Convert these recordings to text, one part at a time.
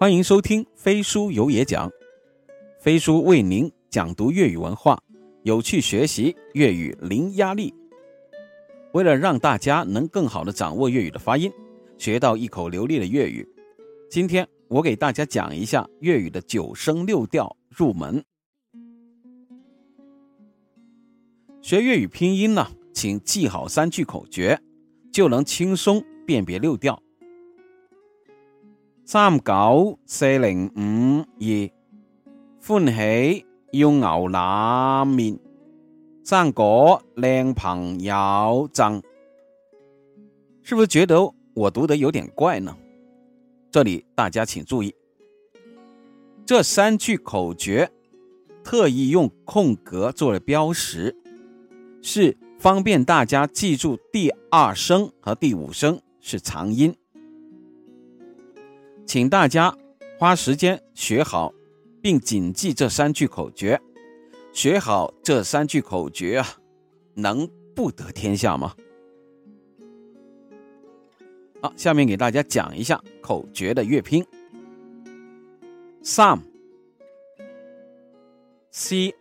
欢迎收听飞书有野讲，飞书为您讲读粤语文化，有趣学习粤语零压力。为了让大家能更好的掌握粤语的发音，学到一口流利的粤语，今天我给大家讲一下粤语的九声六调入门。学粤语拼音呢，请记好三句口诀，就能轻松辨别六调。三九四零五二，欢喜要牛腩面，生果靓朋友赠。是不是觉得我读的有点怪呢？这里大家请注意，这三句口诀特意用空格做了标识，是方便大家记住第二声和第五声是长音。请大家花时间学好，并谨记这三句口诀。学好这三句口诀啊，能不得天下吗？好，下面给大家讲一下口诀的乐拼。sam，c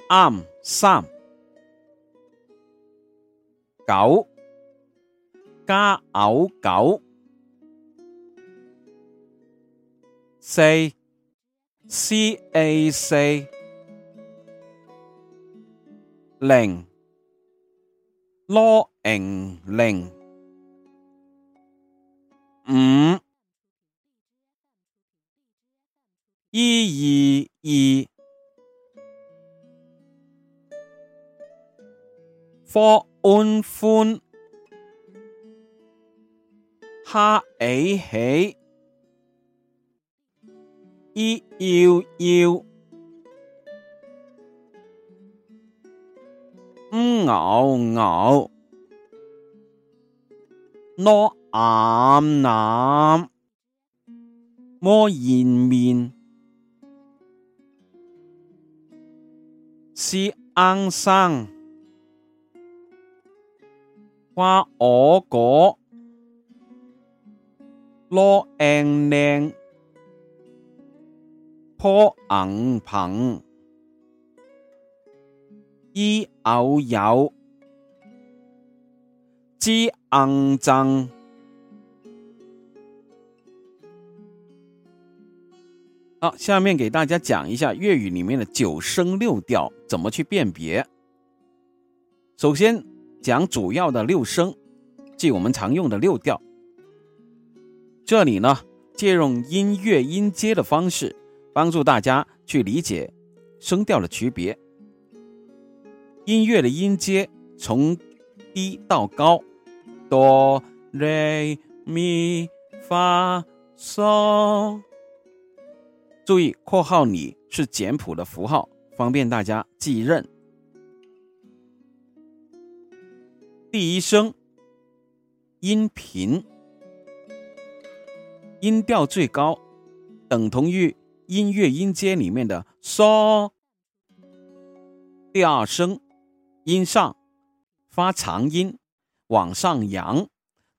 am sam，九加牛九。四，C A 四，零，L N 零，五，一二二，Four N 歡，哈 A 起。一要要，五牛牛，攞岩岩，摸延面，是硬生，花我果，攞硬靚。破硬棚，一偶有，知硬增。好，下面给大家讲一下粤语里面的九声六调怎么去辨别。首先讲主要的六声，即我们常用的六调。这里呢，借用音乐音阶的方式。帮助大家去理解声调的区别。音乐的音阶从低到高，哆、来、咪、发、嗦。注意括号里是简谱的符号，方便大家记认。第一声音频，音调最高，等同于。音乐音阶里面的嗦，第二声音上发长音往上扬，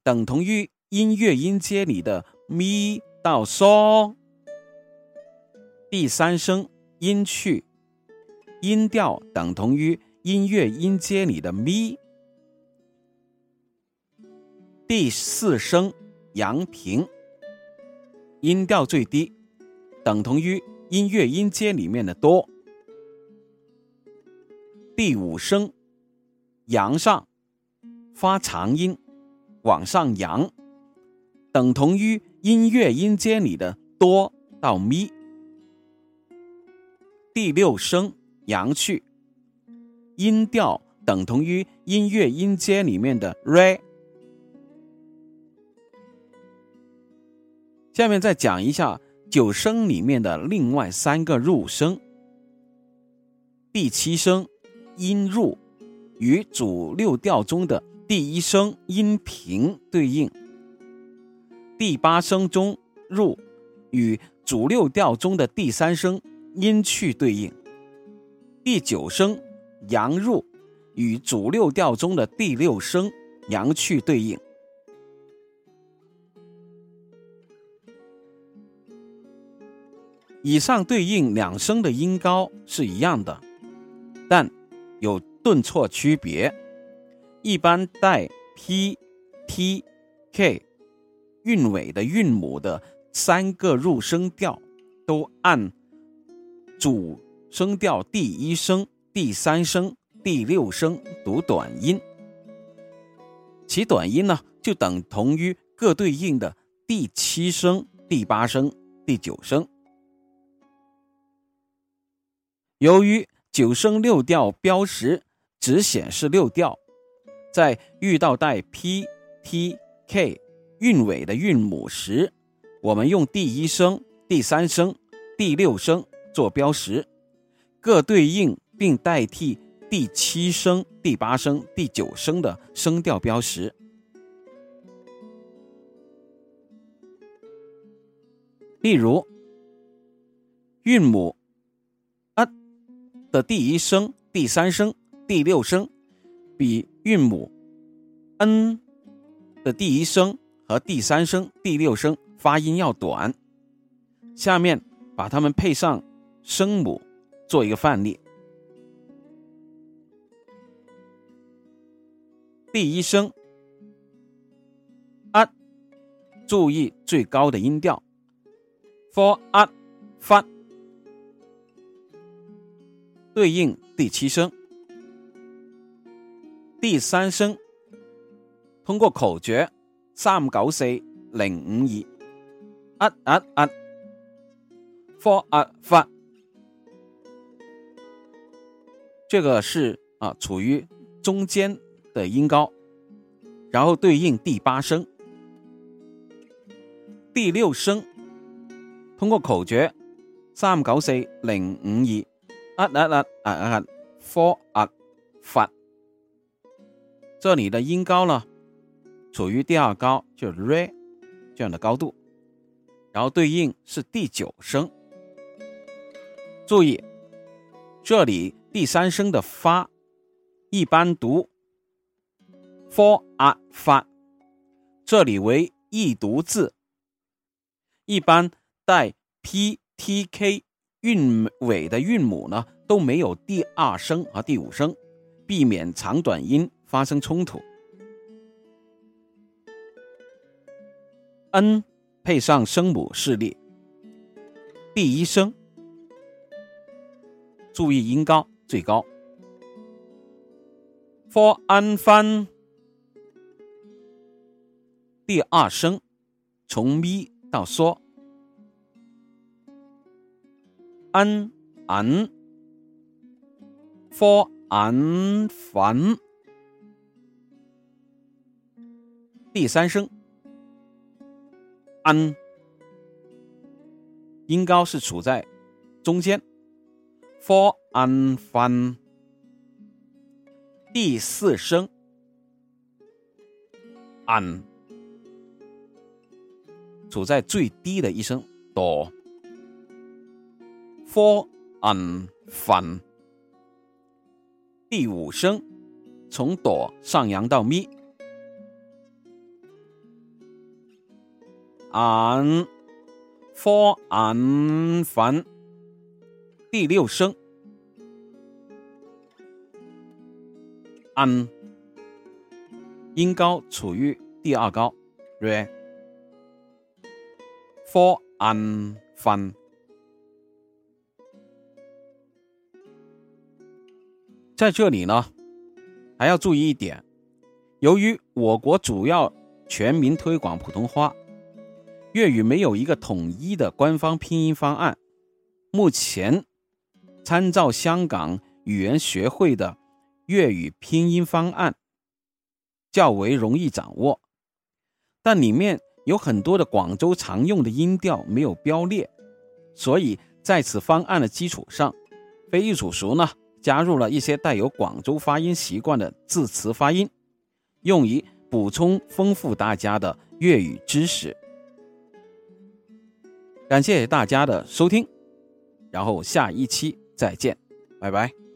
等同于音乐音阶里的咪到嗦。第三声音去音调等同于音乐音阶里的咪。第四声阳平音调最低。等同于音乐音阶里面的哆。第五声扬上发长音往上扬，等同于音乐音阶里的哆到咪。第六声扬去音调等同于音乐音阶里面的 re。下面再讲一下。九声里面的另外三个入声，第七声音入与主六调中的第一声音平对应；第八声中入与主六调中的第三声音去对应；第九声阳入与主六调中的第六声阳去对应。以上对应两声的音高是一样的，但有顿挫区别。一般带 p、t、k 韵尾的韵母的三个入声调，都按主声调第一声、第三声、第六声读短音，其短音呢就等同于各对应的第七声、第八声、第九声。由于九声六调标识只显示六调。在遇到带 p、t、k 韵尾的韵母时，我们用第一声、第三声、第六声做标识，各对应并代替第七声、第八声、第九声的声调标识。例如，韵母的第一声、第三声、第六声。比韵母 n 的第一声和第三声、第六声发音要短。下面把它们配上声母，做一个范例。第一声 a，注意最高的音调，for a 发，对应第七声。第三声，通过口诀三九四零五二，一一一，four 啊发，这个是啊处于中间的音高，然后对应第八声，第六声，通过口诀三九四零五二，一一一一 four 啊发。这里的音高呢，处于第二高，就是 re 这样的高度，然后对应是第九声。注意，这里第三声的发，一般读 for a 发，这里为易读字，一般带 p、t、k 韵尾的韵母呢都没有第二声和第五声，避免长短音。发生冲突，n 配上声母示例，第一声，注意音高最高，for an 翻，第二声从咪到嗦。，an an for an 翻。第三声，an，音高是处在中间，for an fun。第四声，an，处在最低的一声。哆 fun，。第五声从哆上扬到咪。安，for 安凡，第六声，安，音高处于第二高，re，for 安凡，在这里呢，还要注意一点，由于我国主要全民推广普通话。粤语没有一个统一的官方拼音方案，目前参照香港语言学会的粤语拼音方案较为容易掌握，但里面有很多的广州常用的音调没有标列，所以在此方案的基础上，非译祖熟呢加入了一些带有广州发音习惯的字词发音，用于补充丰富大家的粤语知识。感谢大家的收听，然后下一期再见，拜拜。